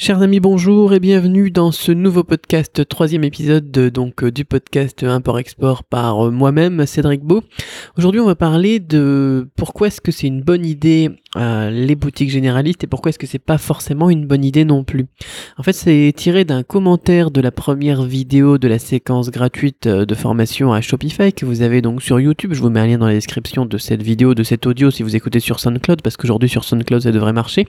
Chers amis, bonjour et bienvenue dans ce nouveau podcast, troisième épisode donc du podcast Import-Export par euh, moi-même, Cédric Beau. Aujourd'hui, on va parler de pourquoi est-ce que c'est une bonne idée euh, les boutiques généralistes et pourquoi est-ce que c'est pas forcément une bonne idée non plus. En fait, c'est tiré d'un commentaire de la première vidéo de la séquence gratuite euh, de formation à Shopify que vous avez donc sur YouTube. Je vous mets un lien dans la description de cette vidéo, de cet audio si vous écoutez sur SoundCloud parce qu'aujourd'hui sur SoundCloud ça devrait marcher.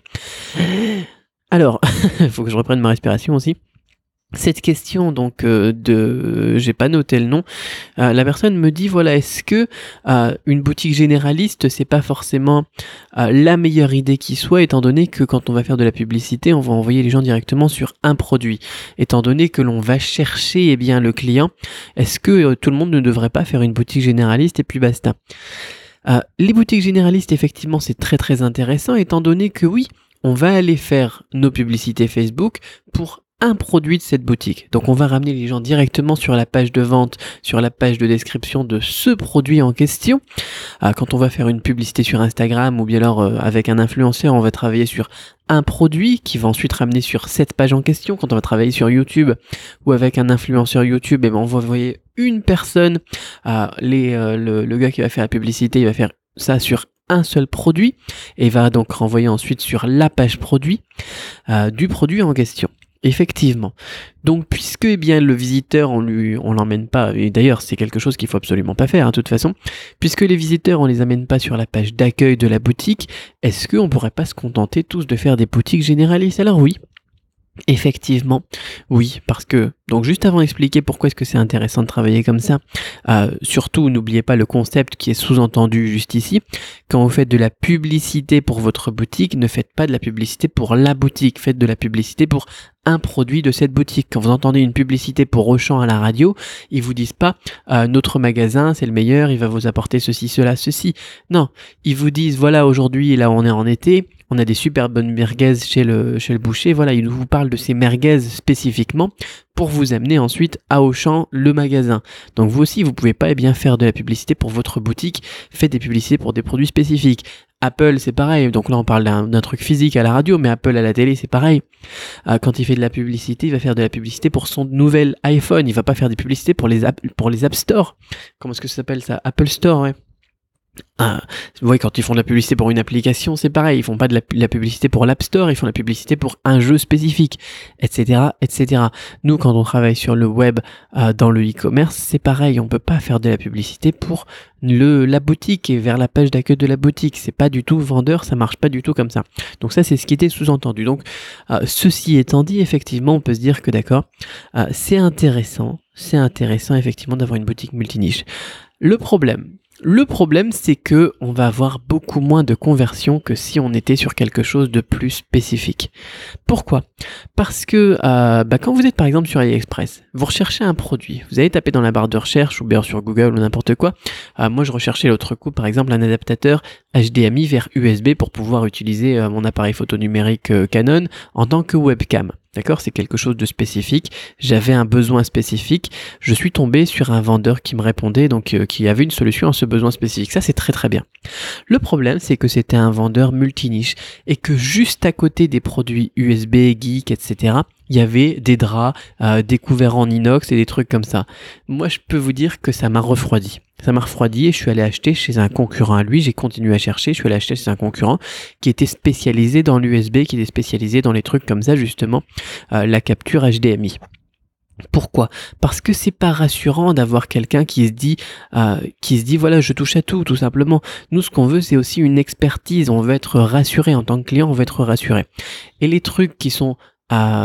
Alors, il faut que je reprenne ma respiration aussi. Cette question donc euh, de j'ai pas noté le nom euh, la personne me dit voilà est-ce que euh, une boutique généraliste c'est pas forcément la meilleure idée qui soit étant donné que quand on va faire de la publicité on va envoyer les gens directement sur un produit étant donné que l'on va chercher eh bien le client est-ce que tout le monde ne devrait pas faire une boutique généraliste et puis basta? Les boutiques généralistes effectivement c'est très très intéressant étant donné que oui on va aller faire nos publicités Facebook pour un produit de cette boutique. Donc on va ramener les gens directement sur la page de vente, sur la page de description de ce produit en question. Euh, quand on va faire une publicité sur Instagram ou bien alors euh, avec un influenceur, on va travailler sur un produit qui va ensuite ramener sur cette page en question. Quand on va travailler sur YouTube ou avec un influenceur YouTube, et eh ben on va envoyer une personne, euh, les, le, le gars qui va faire la publicité, il va faire ça sur un seul produit et va donc renvoyer ensuite sur la page produit euh, du produit en question. Effectivement. Donc, puisque eh bien le visiteur, on lui, on l'emmène pas, et d'ailleurs c'est quelque chose qu'il faut absolument pas faire, hein, de toute façon, puisque les visiteurs, on les amène pas sur la page d'accueil de la boutique, est-ce qu'on pourrait pas se contenter tous de faire des boutiques généralistes? Alors oui, Effectivement, oui, parce que donc juste avant d'expliquer pourquoi est-ce que c'est intéressant de travailler comme ça, euh, surtout n'oubliez pas le concept qui est sous-entendu juste ici. Quand vous faites de la publicité pour votre boutique, ne faites pas de la publicité pour la boutique, faites de la publicité pour un produit de cette boutique. Quand vous entendez une publicité pour Auchan à la radio, ils vous disent pas euh, notre magasin c'est le meilleur, il va vous apporter ceci, cela, ceci. Non, ils vous disent voilà aujourd'hui là on est en été, on a des super bonnes merguez chez le, chez le boucher. Voilà, il vous parle de ces merguez spécifiquement pour vous amener ensuite à Auchan, le magasin. Donc vous aussi, vous pouvez pas eh bien faire de la publicité pour votre boutique. Faites des publicités pour des produits spécifiques. Apple, c'est pareil. Donc là, on parle d'un truc physique à la radio, mais Apple à la télé, c'est pareil. Euh, quand il fait de la publicité, il va faire de la publicité pour son nouvel iPhone. Il va pas faire des publicités pour les, pour les App Store. Comment est-ce que ça s'appelle ça? Apple Store, ouais. Ah, voyez, quand ils font de la publicité pour une application, c'est pareil. Ils font pas de la, publicité pour l'App Store, ils font de la publicité pour un jeu spécifique, etc., etc. Nous, quand on travaille sur le web, euh, dans le e-commerce, c'est pareil. On peut pas faire de la publicité pour le la boutique et vers la page d'accueil de la boutique. C'est pas du tout vendeur, ça marche pas du tout comme ça. Donc ça, c'est ce qui était sous-entendu. Donc, euh, ceci étant dit, effectivement, on peut se dire que d'accord, euh, c'est intéressant, c'est intéressant effectivement d'avoir une boutique multiniche. Le problème, le problème, c'est que on va avoir beaucoup moins de conversion que si on était sur quelque chose de plus spécifique. Pourquoi? Parce que euh, bah, quand vous êtes par exemple sur AliExpress, vous recherchez un produit, vous allez taper dans la barre de recherche ou bien sur Google ou n'importe quoi. Euh, moi, je recherchais l'autre coup, par exemple, un adaptateur HDMI vers USB pour pouvoir utiliser euh, mon appareil photo numérique Canon en tant que webcam. D'accord C'est quelque chose de spécifique. J'avais un besoin spécifique. Je suis tombé sur un vendeur qui me répondait, donc euh, qui avait une solution à ce besoin spécifique. Ça, c'est très très bien. Le problème, c'est que c'était un vendeur multiniche et que juste à côté des produits USB, geek, etc., il y avait des draps, euh, des couverts en inox et des trucs comme ça. Moi, je peux vous dire que ça m'a refroidi. Ça m'a refroidi et je suis allé acheter chez un concurrent à lui. J'ai continué à chercher. Je suis allé acheter chez un concurrent qui était spécialisé dans l'USB, qui était spécialisé dans les trucs comme ça, justement, euh, la capture HDMI. Pourquoi? Parce que c'est pas rassurant d'avoir quelqu'un qui se dit euh, qui se dit voilà je touche à tout tout simplement. Nous ce qu'on veut c'est aussi une expertise. On veut être rassuré en tant que client, on veut être rassuré. Et les trucs qui sont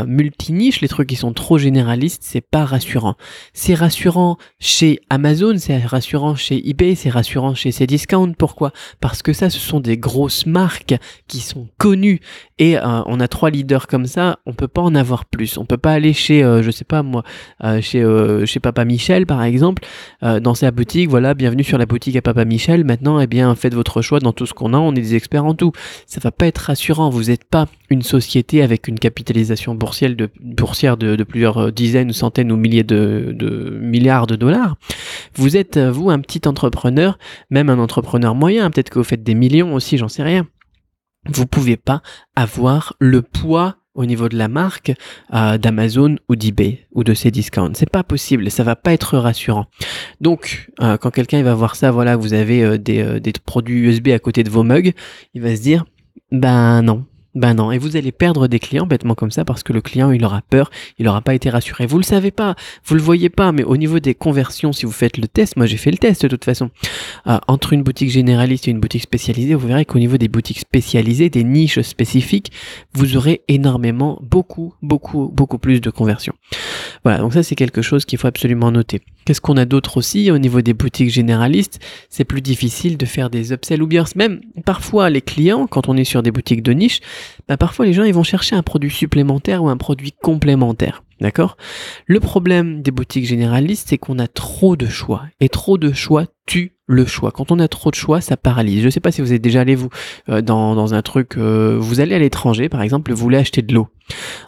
multiniche, les trucs qui sont trop généralistes, c'est pas rassurant. C'est rassurant chez Amazon, c'est rassurant chez eBay, c'est rassurant chez Cdiscount. Pourquoi? Parce que ça, ce sont des grosses marques qui sont connues et euh, on a trois leaders comme ça. On peut pas en avoir plus. On peut pas aller chez, euh, je sais pas moi, euh, chez chez Papa Michel par exemple, dans sa boutique. Voilà, bienvenue sur la boutique à Papa Michel. Maintenant, eh bien, faites votre choix dans tout ce qu'on a. On est des experts en tout. Ça va pas être rassurant. Vous n'êtes pas une société avec une capitalisation boursière de, plusieurs euh, dizaines, centaines ou milliers de, milliards de dollars. Vous êtes, euh, vous, un petit entrepreneur, même un entrepreneur moyen, peut-être que vous faites des millions aussi, j'en sais rien. Vous pouvez pas avoir le poids au niveau de la marque euh, d'Amazon ou d'eBay ou de ces discounts. C'est pas possible, ça va pas être rassurant. Donc, quand quelqu'un va voir ça, voilà, vous avez des, des produits USB à côté de vos mugs, il va se dire, ben non, ben non, et vous allez perdre des clients bêtement comme ça parce que le client il aura peur, il n'aura pas été rassuré. Vous le savez pas, vous le voyez pas, mais au niveau des conversions, si vous faites le test, moi j'ai fait le test de toute façon, euh, entre une boutique généraliste et une boutique spécialisée, vous verrez qu'au niveau des boutiques spécialisées, des niches spécifiques, vous aurez énormément, beaucoup, beaucoup, beaucoup plus de conversions. Voilà, donc ça c'est quelque chose qu'il faut absolument noter. Qu'est-ce qu'on a d'autre aussi au niveau des boutiques généralistes? C'est plus difficile de faire des upsells ou bien même parfois les clients, quand on est sur des boutiques de niche, bah parfois les gens ils vont chercher un produit supplémentaire ou un produit complémentaire. D'accord? Le problème des boutiques généralistes, c'est qu'on a trop de choix. Et trop de choix tue le choix. Quand on a trop de choix, ça paralyse. Je ne sais pas si vous êtes déjà allé vous euh, dans, un truc, euh, vous allez à l'étranger par exemple, vous voulez acheter de l'eau.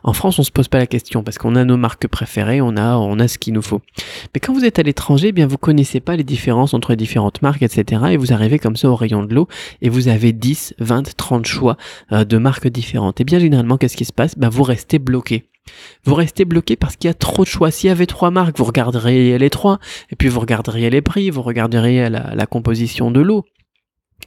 En France, on se pose pas la question parce qu'on a nos marques préférées, on a on a ce qu'il nous faut. Mais quand vous êtes à l'étranger, eh bien vous connaissez pas les différences entre les différentes marques, etc. Et vous arrivez comme ça au rayon de l'eau et vous avez 10, 20, 30 choix euh, de marques différentes. Et bien généralement, qu'est-ce qui se passe? Ben vous restez bloqué. Vous restez bloqué parce qu'il y a trop de choix. S'il y avait trois marques, vous regarderiez les trois, et puis vous regarderiez les prix, vous regarderiez la composition de l'eau.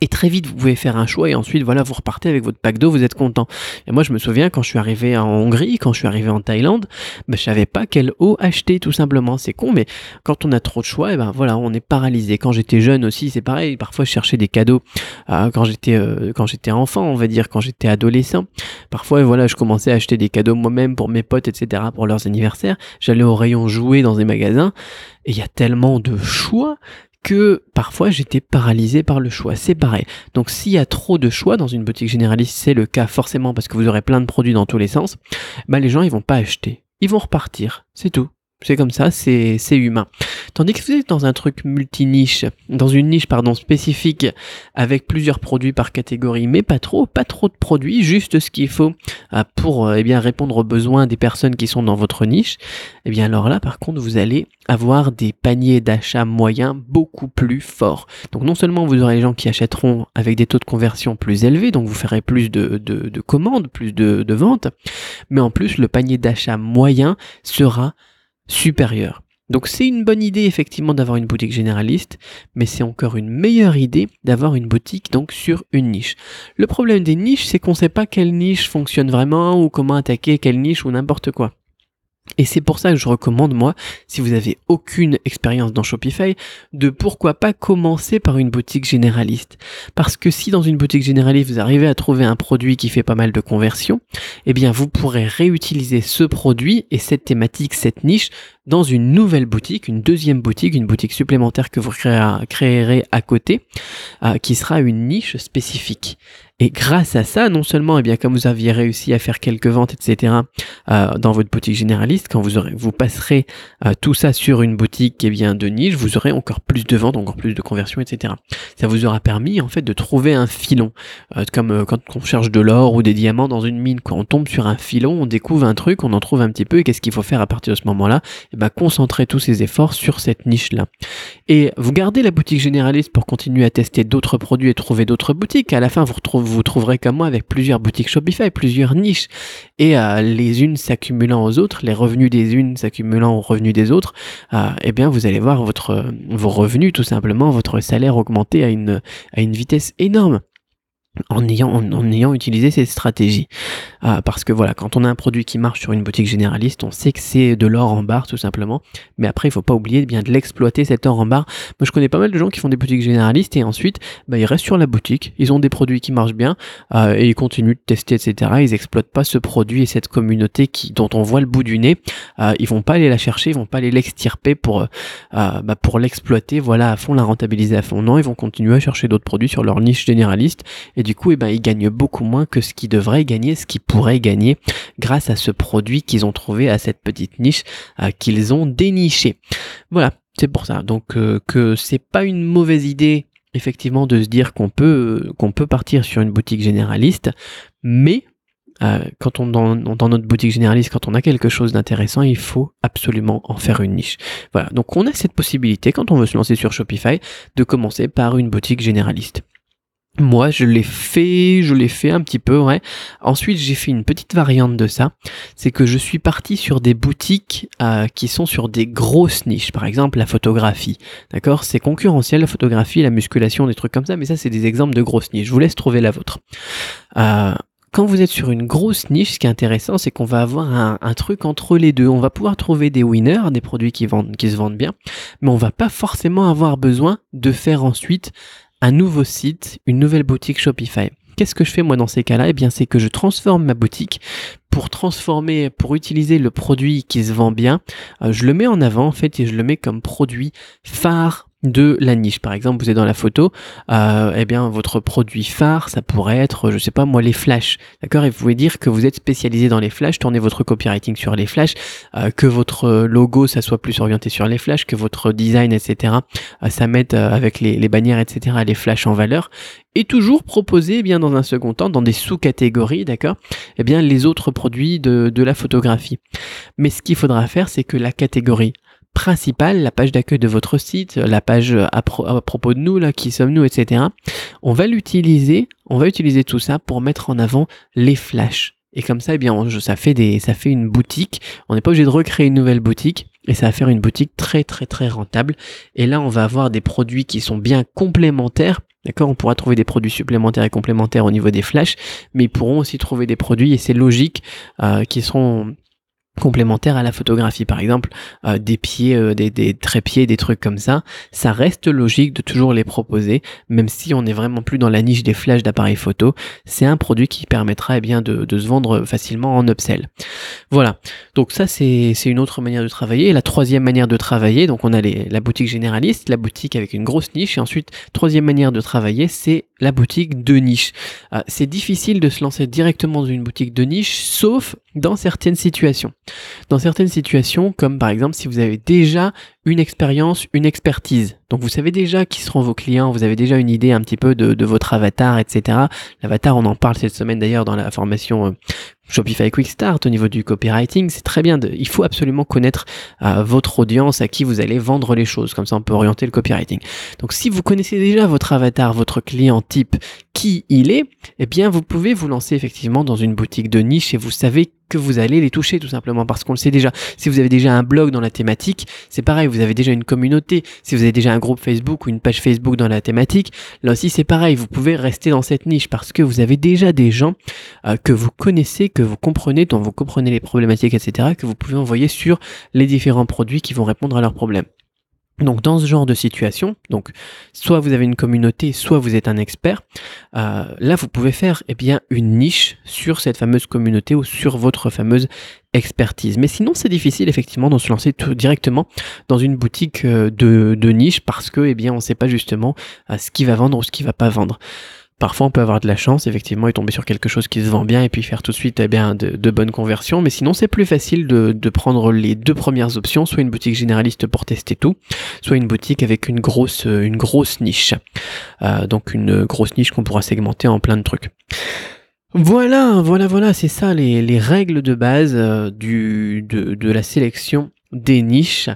Et très vite, vous pouvez faire un choix et ensuite, voilà, vous repartez avec votre pack d'eau, vous êtes content. Et moi, je me souviens quand je suis arrivé en Hongrie, quand je suis arrivé en Thaïlande, ben, je savais pas quelle eau acheter, tout simplement. C'est con, mais quand on a trop de choix, et ben voilà, on est paralysé. Quand j'étais jeune aussi, c'est pareil. Parfois, je cherchais des cadeaux euh, quand j'étais euh, quand j'étais enfant, on va dire, quand j'étais adolescent. Parfois, voilà, je commençais à acheter des cadeaux moi-même pour mes potes, etc., pour leurs anniversaires. J'allais au rayon jouer dans des magasins et il y a tellement de choix que parfois j'étais paralysé par le choix. C'est pareil. Donc s'il y a trop de choix dans une boutique généraliste, c'est le cas forcément parce que vous aurez plein de produits dans tous les sens, bah les gens ils vont pas acheter. Ils vont repartir. C'est tout. C'est comme ça, c'est humain. Tandis que vous êtes dans un truc multi-niche, dans une niche pardon spécifique avec plusieurs produits par catégorie, mais pas trop, pas trop de produits, juste ce qu'il faut euh, pour euh, eh bien répondre aux besoins des personnes qui sont dans votre niche. Eh bien alors là, par contre, vous allez avoir des paniers d'achat moyens beaucoup plus forts. Donc non seulement vous aurez les gens qui achèteront avec des taux de conversion plus élevés, donc vous ferez plus de, de, commandes, plus de, de ventes, mais en plus le panier d'achat moyen sera supérieur. Donc c'est une bonne idée effectivement d'avoir une boutique généraliste, mais c'est encore une meilleure idée d'avoir une boutique donc sur une niche. Le problème des niches, c'est qu'on ne sait pas quelle niche fonctionne vraiment ou comment attaquer quelle niche ou n'importe quoi. Et c'est pour ça que je recommande, moi, si vous avez aucune expérience dans Shopify, de pourquoi pas commencer par une boutique généraliste. Parce que si dans une boutique généraliste, vous arrivez à trouver un produit qui fait pas mal de conversions, eh bien, vous pourrez réutiliser ce produit et cette thématique, cette niche, dans une nouvelle boutique, une deuxième boutique, une boutique supplémentaire que vous créerez à côté, euh, qui sera une niche spécifique. Et grâce à ça, non seulement, eh bien, comme vous aviez réussi à faire quelques ventes, etc., euh, dans votre boutique généraliste, quand vous aurez, vous passerez euh, tout ça sur une boutique, eh bien, de niche, vous aurez encore plus de ventes, encore plus de conversions, etc. Ça vous aura permis, en fait, de trouver un filon, euh, comme quand on cherche de l'or ou des diamants dans une mine, quand on tombe sur un filon, on découvre un truc, on en trouve un petit peu, et qu'est-ce qu'il faut faire à partir de ce moment-là? Eh ben, concentrer tous ses efforts sur cette niche-là. Et vous gardez la boutique généraliste pour continuer à tester d'autres produits et trouver d'autres boutiques. À la fin, vous retrouvez vous trouverez comme moi avec plusieurs boutiques Shopify, plusieurs niches, et euh, les unes s'accumulant aux autres, les revenus des unes s'accumulant aux revenus des autres, euh, eh bien vous allez voir votre, vos revenus, tout simplement, votre salaire augmenter à une, à une vitesse énorme en ayant, en, ayant utilisé ces stratégies. Ah, parce que voilà, quand on a un produit qui marche sur une boutique généraliste, on sait que c'est de l'or en barre tout simplement. Mais après, il faut pas oublier bien de l'exploiter cet or en barre. Moi, je connais pas mal de gens qui font des boutiques généralistes et ensuite, bah, ils restent sur la boutique, ils ont des produits qui marchent bien euh, et ils continuent de tester, etc. Ils exploitent pas ce produit et cette communauté qui, dont on voit le bout du nez. Euh, ils vont pas aller la chercher, ils vont pas aller l'extirper pour, euh, bah, pour l'exploiter, voilà, à fond, la rentabiliser à fond. Non, ils vont continuer à chercher d'autres produits sur leur niche généraliste du coup, eh ben, ils gagnent beaucoup moins que ce qu'ils devraient gagner, ce qu'ils pourraient gagner grâce à ce produit qu'ils ont trouvé à cette petite niche euh, qu'ils ont déniché. Voilà, c'est pour ça. Donc euh, que c'est pas une mauvaise idée effectivement de se dire qu'on peut qu'on peut partir sur une boutique généraliste, mais euh, quand on dans, dans, notre boutique généraliste, quand on a quelque chose d'intéressant, il faut absolument en faire une niche. Voilà, donc on a cette possibilité quand on veut se lancer sur Shopify de commencer par une boutique généraliste. Moi, je l'ai fait, je l'ai fait un petit peu, ouais. Ensuite, j'ai fait une petite variante de ça. C'est que je suis parti sur des boutiques euh, qui sont sur des grosses niches. Par exemple, la photographie. D'accord? C'est concurrentiel, la photographie, la musculation, des trucs comme ça. Mais ça, c'est des exemples de grosses niches. Je vous laisse trouver la vôtre. Euh, quand vous êtes sur une grosse niche, ce qui est intéressant, c'est qu'on va avoir un, truc entre les deux. On va pouvoir trouver des winners, des produits qui, vendent, qui se vendent bien, mais on va pas forcément avoir besoin de faire ensuite un nouveau site, une nouvelle boutique Shopify. Qu'est-ce que je fais moi dans ces cas-là? Eh bien, c'est que je transforme ma boutique pour transformer, pour utiliser le produit qui se vend bien. Euh, je le mets en avant en fait et je le mets comme produit phare de la niche. Par exemple, vous êtes dans la photo, euh, eh bien votre produit phare, ça pourrait être, je sais pas moi, les flashs, d'accord? Et vous pouvez dire que vous êtes spécialisé dans les flashs, tournez votre copywriting sur les flashs, euh, que votre logo ça soit plus orienté sur les flashs, que votre design, etc. Euh, ça mette euh, avec les, bannières, etc. les flashs en valeur, et toujours proposer, eh bien dans un second temps, dans des sous-catégories, d'accord Eh bien les autres produits de la photographie. Mais ce qu'il faudra faire, c'est que la catégorie principale, la page d'accueil de votre site, la page à, propos de nous, là, qui sommes-nous, etc. On va l'utiliser, on va utiliser tout ça pour mettre en avant les flashs. Et comme ça, eh bien, ça fait des, ça fait une boutique. On n'est pas obligé de recréer une nouvelle boutique. Et ça va faire une boutique très, très, très rentable. Et là, on va avoir des produits qui sont bien complémentaires. D'accord On pourra trouver des produits supplémentaires et complémentaires au niveau des flashs. Mais ils pourront aussi trouver des produits, et c'est logique, euh, qui seront complémentaires à la photographie, par exemple euh, des pieds, euh, des, trépieds, des trucs comme ça, ça reste logique de toujours les proposer, même si on n'est vraiment plus dans la niche des flashs d'appareils photo. C'est un produit qui permettra eh bien de, de, se vendre facilement en upsell. Voilà. Donc ça c'est une autre manière de travailler. la troisième manière de travailler, donc on a les, la boutique généraliste, la boutique avec une grosse niche, et ensuite troisième manière de travailler, c'est la boutique de niche. Euh, c'est difficile de se lancer directement dans une boutique de niche, sauf dans certaines situations. Dans certaines situations, comme par exemple si vous avez déjà une expérience, une expertise. Donc vous savez déjà qui seront vos clients, vous avez déjà une idée un petit peu de, votre avatar, etc. L'avatar, on en parle cette semaine d'ailleurs dans la formation euh, Shopify Quick Start au niveau du copywriting. C'est très bien, il faut absolument connaître euh, votre audience à qui vous allez vendre les choses, comme ça on peut orienter le copywriting. Donc si vous connaissez déjà votre avatar, votre client type, qui il est, eh bien vous pouvez vous lancer effectivement dans une boutique de niche et vous savez que vous allez les toucher tout simplement parce qu'on le sait déjà. Si vous avez déjà un blog dans la thématique, c'est pareil, vous avez déjà une communauté. Si vous avez déjà un groupe Facebook ou une page Facebook dans la thématique, là aussi c'est pareil, vous pouvez rester dans cette niche parce que vous avez déjà des gens euh, que vous connaissez, vous comprenez, dont vous comprenez les problématiques, etc., que vous pouvez envoyer sur les différents produits qui vont répondre à leurs problèmes. Donc dans ce genre de situation, donc soit vous avez une communauté, soit vous êtes un expert, euh, là vous pouvez faire eh bien une niche sur cette fameuse communauté ou sur votre fameuse expertise. Mais sinon c'est difficile effectivement de se lancer tout directement dans une boutique euh, de, niche parce que eh bien on ne sait pas justement euh, ce qui va vendre ou ce qui va pas vendre. Parfois, on peut avoir de la chance, effectivement, et tomber sur quelque chose qui se vend bien et puis faire tout de suite eh bien, de, bonnes conversions. Mais sinon, c'est plus facile de, prendre les deux premières options, soit une boutique généraliste pour tester tout, soit une boutique avec une grosse, une grosse niche. Euh, donc une grosse niche qu'on pourra segmenter en plein de trucs. Voilà, voilà, voilà, c'est ça les, règles de base euh, du, de, de la sélection des niches.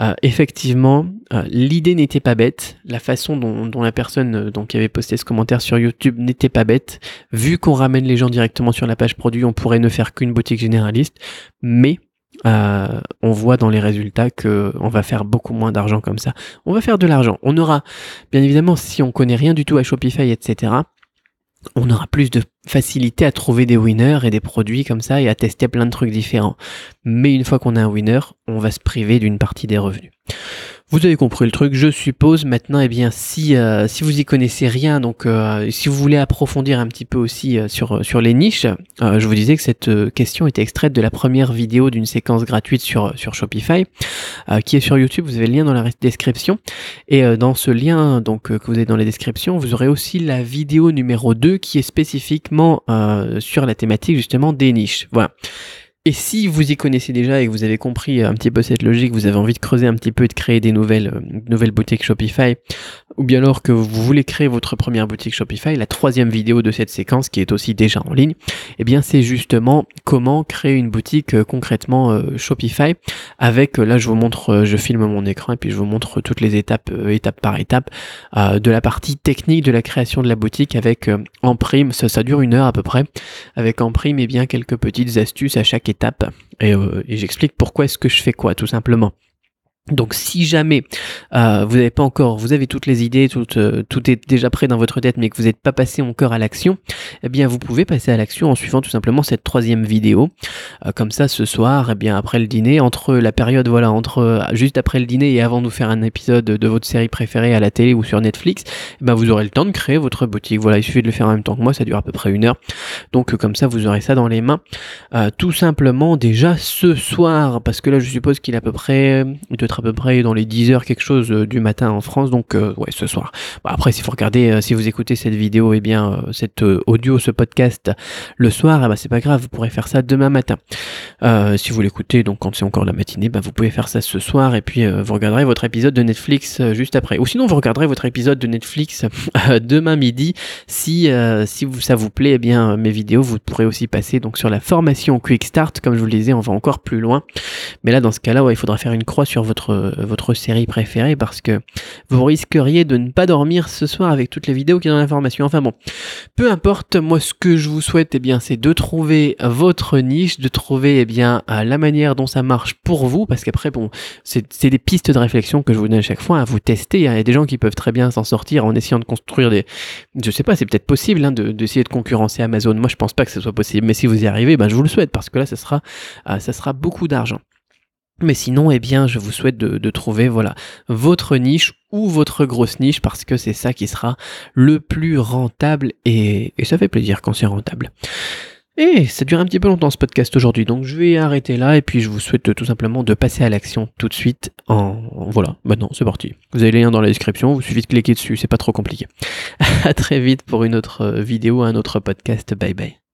Euh, effectivement, euh, l'idée n'était pas bête, la façon dont, la personne euh, donc, qui avait posté ce commentaire sur YouTube n'était pas bête. Vu qu'on ramène les gens directement sur la page produit, on pourrait ne faire qu'une boutique généraliste, mais on voit dans les résultats que on va faire beaucoup moins d'argent comme ça. On va faire de l'argent. On aura, bien évidemment, si on connaît rien du tout à Shopify, etc., on aura plus de facilité à trouver des winners et des produits comme ça et à tester plein de trucs différents. Mais une fois qu'on a un winner, on va se priver d'une partie des revenus. Vous avez compris le truc, je suppose. Maintenant, eh bien, si euh, si vous y connaissez rien, donc euh, si vous voulez approfondir un petit peu aussi euh, sur sur les niches, je vous disais que cette question était extraite de la première vidéo d'une séquence gratuite sur sur Shopify, qui est sur YouTube. Vous avez le lien dans la description. Et dans ce lien, donc que vous avez dans la description, vous aurez aussi la vidéo numéro 2 qui est spécifiquement sur la thématique justement des niches. Voilà. Et si vous y connaissez déjà et que vous avez compris un petit peu cette logique, vous avez envie de creuser un petit peu et de créer des nouvelles, euh, nouvelles boutiques Shopify, ou bien alors que vous voulez créer votre première boutique Shopify, la troisième vidéo de cette séquence qui est aussi déjà en ligne, eh bien c'est justement comment créer une boutique euh, concrètement euh, Shopify avec, là je vous montre, je filme mon écran et puis je vous montre toutes les étapes, étape par étape, de la partie technique de la création de la boutique avec en prime, ça, ça dure une heure à peu près, avec en prime et eh bien quelques petites astuces à chaque étape euh, et, j'explique pourquoi est-ce que je fais quoi tout simplement. Donc si jamais euh, vous n'avez pas encore, vous avez toutes les idées, tout, euh, tout est déjà prêt dans votre tête, mais que vous n'êtes pas passé encore à l'action, eh bien vous pouvez passer à l'action en suivant tout simplement cette troisième vidéo. Euh, comme ça, ce soir, eh bien après le dîner, entre la période, voilà, entre juste après le dîner et avant de nous faire un épisode de votre série préférée à la télé ou sur Netflix, eh ben vous aurez le temps de créer votre boutique. Voilà, il suffit de le faire en même temps que moi, ça dure à peu près une heure. Donc comme ça, vous aurez ça dans les mains. tout simplement déjà ce soir, parce que là, je suppose qu'il est à peu près de à peu près dans les 10 heures quelque chose euh, du matin en France, donc euh, ouais ce soir. après s'il faut regarder, euh, si vous écoutez cette vidéo, et eh bien cette audio, ce podcast le soir, eh ben, c'est pas grave, vous pourrez faire ça demain matin. si vous l'écoutez donc quand c'est encore la matinée, ben, vous pouvez faire ça ce soir et puis vous regarderez votre épisode de Netflix juste après. Ou sinon vous regarderez votre épisode de Netflix demain midi si si vous, ça vous plaît, eh bien mes vidéos vous pourrez aussi passer donc sur la formation Quick Start, comme je vous le disais, on va encore plus loin. Mais là dans ce cas-là, il faudra faire une croix sur votre euh, votre, série préférée parce que vous risqueriez de ne pas dormir ce soir avec toutes les vidéos qui sont dans l'information. Enfin bon, peu importe, moi ce que je vous souhaite, eh bien, c'est de trouver votre niche, de trouver eh bien la manière dont ça marche pour vous, parce qu'après bon, c'est des pistes de réflexion que je vous donne à chaque fois à vous tester. Il y a des gens qui peuvent très bien s'en sortir en essayant de construire des, je sais pas, c'est peut-être possible hein, d'essayer de, concurrencer Amazon. Moi, je pense pas que ce soit possible, mais si vous y arrivez, ben, je vous le souhaite parce que là, ça sera, euh, ça sera beaucoup d'argent. Mais sinon, eh bien, je vous souhaite de, trouver, voilà, votre niche ou votre grosse niche parce que c'est ça qui sera le plus rentable et, ça fait plaisir quand c'est rentable. Et ça dure un petit peu longtemps ce podcast aujourd'hui, donc je vais arrêter là et puis je vous souhaite tout simplement de passer à l'action tout de suite en, voilà, maintenant c'est parti. Vous avez les liens dans la description, vous suffit de cliquer dessus, c'est pas trop compliqué. à très vite pour une autre vidéo, un autre podcast, bye bye.